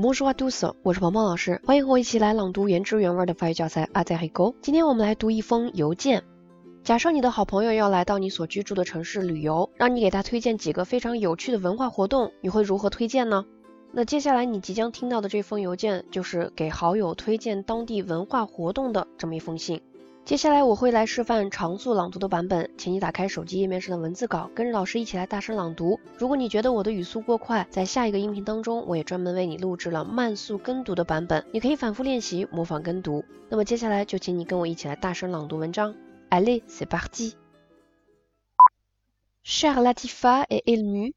Bonjour à tous，我是鹏鹏老师，欢迎和我一起来朗读原汁原味的法语教材《阿在黑沟》。今天我们来读一封邮件。假设你的好朋友要来到你所居住的城市旅游，让你给他推荐几个非常有趣的文化活动，你会如何推荐呢？那接下来你即将听到的这封邮件，就是给好友推荐当地文化活动的这么一封信。接下来我会来示范常速朗读的版本，请你打开手机页面上的文字稿，跟着老师一起来大声朗读。如果你觉得我的语速过快，在下一个音频当中，我也专门为你录制了慢速跟读的版本，你可以反复练习模仿跟读。那么接下来就请你跟我一起来大声朗读文章。Allez, c'est parti. Cher Latifa et Elmu,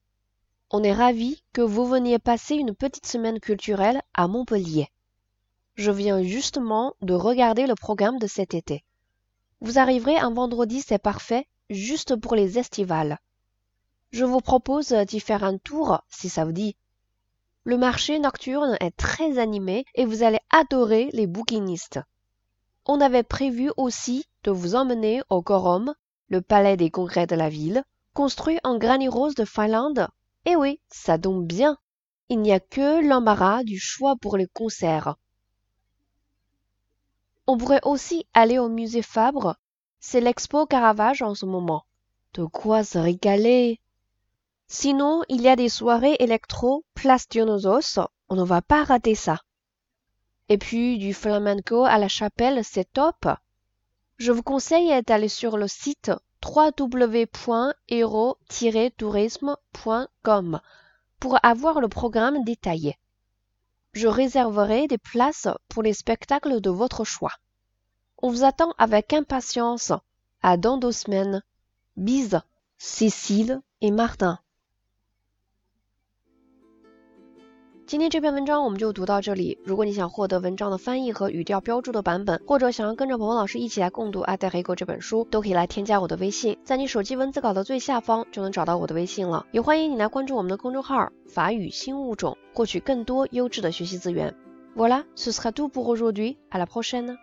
on est ravis que vous veniez passer une petite semaine culturelle à Montpellier. Je viens justement de regarder le programme de cet été. Vous arriverez un vendredi, c'est parfait, juste pour les estivales. Je vous propose d'y faire un tour si ça vous dit. Le marché nocturne est très animé et vous allez adorer les bouquinistes. On avait prévu aussi de vous emmener au Gorom, le palais des congrès de la ville, construit en granit rose de Finlande. Eh oui, ça tombe bien. Il n'y a que l'embarras du choix pour les concerts. On pourrait aussi aller au musée Fabre. C'est l'expo Caravage en ce moment. De quoi se régaler? Sinon, il y a des soirées électro, place. On ne va pas rater ça. Et puis, du flamenco à la chapelle, c'est top. Je vous conseille d'aller sur le site www.hero-tourisme.com pour avoir le programme détaillé. Je réserverai des places pour les spectacles de votre choix. On vous attend avec impatience. À dans deux semaines. Bise, Cécile et Martin. 今天这篇文章我们就读到这里。如果你想获得文章的翻译和语调标注的版本，或者想要跟着鹏鹏老师一起来共读《爱在黑狗》这本书，都可以来添加我的微信，在你手机文字稿的最下方就能找到我的微信了。也欢迎你来关注我们的公众号“法语新物种”，获取更多优质的学习资源。Voilà, ce sera tout pour aujourd'hui. À la prochaine.